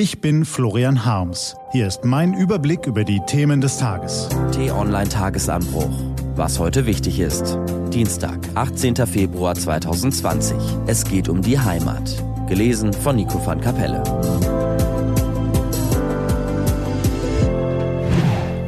Ich bin Florian Harms. Hier ist mein Überblick über die Themen des Tages. T-Online Tagesanbruch. Was heute wichtig ist. Dienstag, 18. Februar 2020. Es geht um die Heimat. Gelesen von Nico van Kapelle.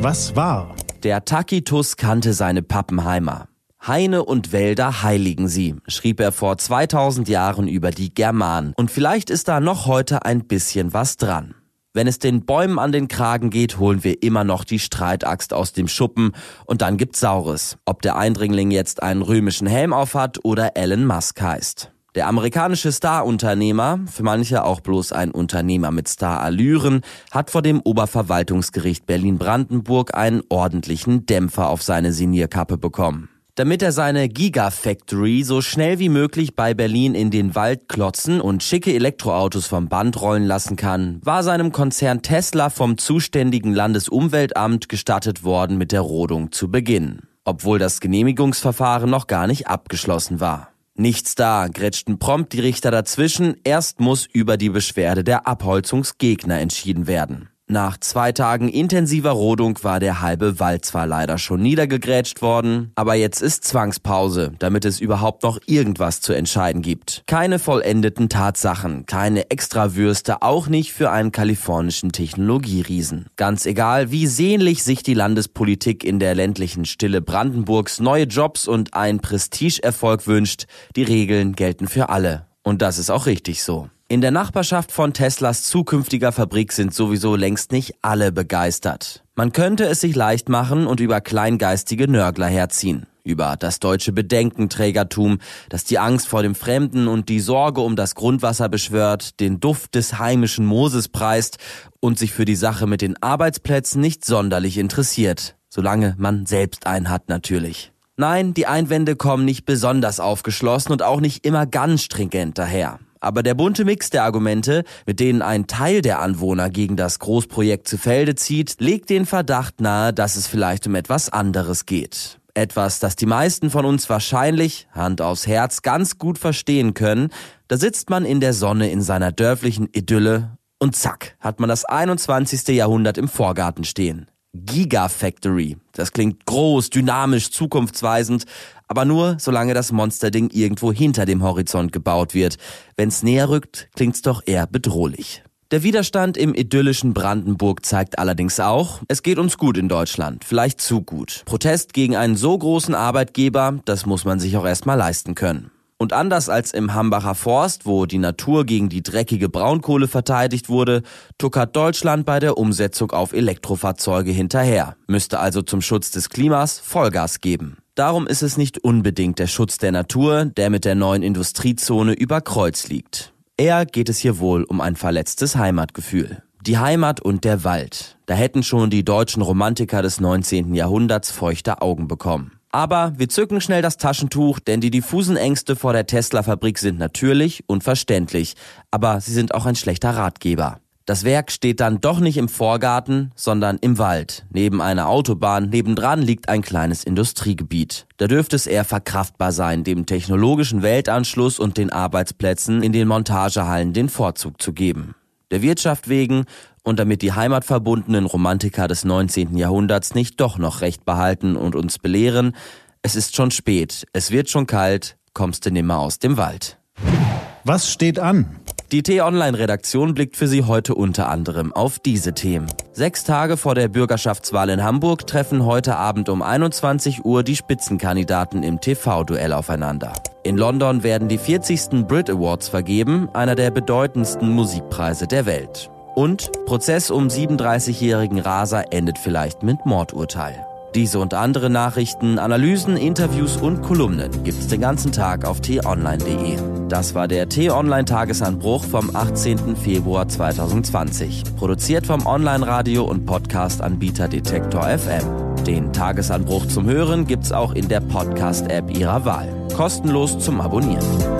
Was war? Der Tacitus kannte seine Pappenheimer. Haine und Wälder heiligen sie, schrieb er vor 2000 Jahren über die Germanen. Und vielleicht ist da noch heute ein bisschen was dran. Wenn es den Bäumen an den Kragen geht, holen wir immer noch die Streitaxt aus dem Schuppen und dann gibt's Saures. Ob der Eindringling jetzt einen römischen Helm aufhat oder Elon Musk heißt. Der amerikanische Starunternehmer, für manche auch bloß ein Unternehmer mit Starallüren, hat vor dem Oberverwaltungsgericht Berlin-Brandenburg einen ordentlichen Dämpfer auf seine Sinierkappe bekommen. Damit er seine Gigafactory so schnell wie möglich bei Berlin in den Wald klotzen und schicke Elektroautos vom Band rollen lassen kann, war seinem Konzern Tesla vom zuständigen Landesumweltamt gestattet worden, mit der Rodung zu beginnen, obwohl das Genehmigungsverfahren noch gar nicht abgeschlossen war. Nichts da, grätschten prompt die Richter dazwischen, erst muss über die Beschwerde der Abholzungsgegner entschieden werden. Nach zwei Tagen intensiver Rodung war der halbe Wald zwar leider schon niedergegrätscht worden, aber jetzt ist Zwangspause, damit es überhaupt noch irgendwas zu entscheiden gibt. Keine vollendeten Tatsachen, keine Extrawürste, auch nicht für einen kalifornischen Technologieriesen. Ganz egal, wie sehnlich sich die Landespolitik in der ländlichen Stille Brandenburgs neue Jobs und einen Prestigeerfolg wünscht, die Regeln gelten für alle. Und das ist auch richtig so. In der Nachbarschaft von Teslas zukünftiger Fabrik sind sowieso längst nicht alle begeistert. Man könnte es sich leicht machen und über kleingeistige Nörgler herziehen. Über das deutsche Bedenkenträgertum, das die Angst vor dem Fremden und die Sorge um das Grundwasser beschwört, den Duft des heimischen Mooses preist und sich für die Sache mit den Arbeitsplätzen nicht sonderlich interessiert. Solange man selbst einen hat natürlich. Nein, die Einwände kommen nicht besonders aufgeschlossen und auch nicht immer ganz stringent daher. Aber der bunte Mix der Argumente, mit denen ein Teil der Anwohner gegen das Großprojekt zu Felde zieht, legt den Verdacht nahe, dass es vielleicht um etwas anderes geht. Etwas, das die meisten von uns wahrscheinlich, Hand aufs Herz, ganz gut verstehen können. Da sitzt man in der Sonne in seiner dörflichen Idylle und zack, hat man das 21. Jahrhundert im Vorgarten stehen. Gigafactory. Das klingt groß, dynamisch, zukunftsweisend, aber nur solange das Monsterding irgendwo hinter dem Horizont gebaut wird. Wenn's näher rückt, klingt's doch eher bedrohlich. Der Widerstand im idyllischen Brandenburg zeigt allerdings auch, es geht uns gut in Deutschland, vielleicht zu gut. Protest gegen einen so großen Arbeitgeber, das muss man sich auch erstmal leisten können. Und anders als im Hambacher Forst, wo die Natur gegen die dreckige Braunkohle verteidigt wurde, tuckert Deutschland bei der Umsetzung auf Elektrofahrzeuge hinterher, müsste also zum Schutz des Klimas Vollgas geben. Darum ist es nicht unbedingt der Schutz der Natur, der mit der neuen Industriezone über Kreuz liegt. Eher geht es hier wohl um ein verletztes Heimatgefühl. Die Heimat und der Wald. Da hätten schon die deutschen Romantiker des 19. Jahrhunderts feuchte Augen bekommen. Aber wir zücken schnell das Taschentuch, denn die diffusen Ängste vor der Tesla-Fabrik sind natürlich und verständlich, aber sie sind auch ein schlechter Ratgeber. Das Werk steht dann doch nicht im Vorgarten, sondern im Wald. Neben einer Autobahn, nebendran liegt ein kleines Industriegebiet. Da dürfte es eher verkraftbar sein, dem technologischen Weltanschluss und den Arbeitsplätzen in den Montagehallen den Vorzug zu geben. Der Wirtschaft wegen und damit die heimatverbundenen Romantiker des 19. Jahrhunderts nicht doch noch recht behalten und uns belehren, es ist schon spät, es wird schon kalt, kommst du nimmer aus dem Wald. Was steht an? Die T-Online-Redaktion blickt für Sie heute unter anderem auf diese Themen. Sechs Tage vor der Bürgerschaftswahl in Hamburg treffen heute Abend um 21 Uhr die Spitzenkandidaten im TV-Duell aufeinander. In London werden die 40. Brit Awards vergeben, einer der bedeutendsten Musikpreise der Welt. Und Prozess um 37-jährigen Raser endet vielleicht mit Mordurteil. Diese und andere Nachrichten, Analysen, Interviews und Kolumnen gibt's den ganzen Tag auf t-online.de. Das war der T-Online Tagesanbruch vom 18. Februar 2020. Produziert vom Online-Radio und Podcast-Anbieter Detektor FM. Den Tagesanbruch zum Hören gibt's auch in der Podcast-App Ihrer Wahl. Kostenlos zum Abonnieren.